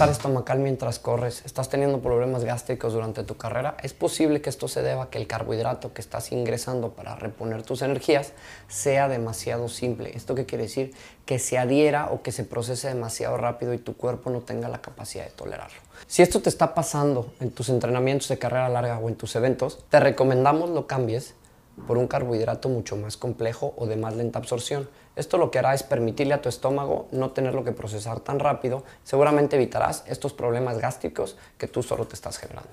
malestar estomacal mientras corres, estás teniendo problemas gástricos durante tu carrera, es posible que esto se deba a que el carbohidrato que estás ingresando para reponer tus energías sea demasiado simple. ¿Esto qué quiere decir? Que se adhiera o que se procese demasiado rápido y tu cuerpo no tenga la capacidad de tolerarlo. Si esto te está pasando en tus entrenamientos de carrera larga o en tus eventos, te recomendamos lo cambies por un carbohidrato mucho más complejo o de más lenta absorción. Esto lo que hará es permitirle a tu estómago no tenerlo que procesar tan rápido. Seguramente evitarás estos problemas gástricos que tú solo te estás generando.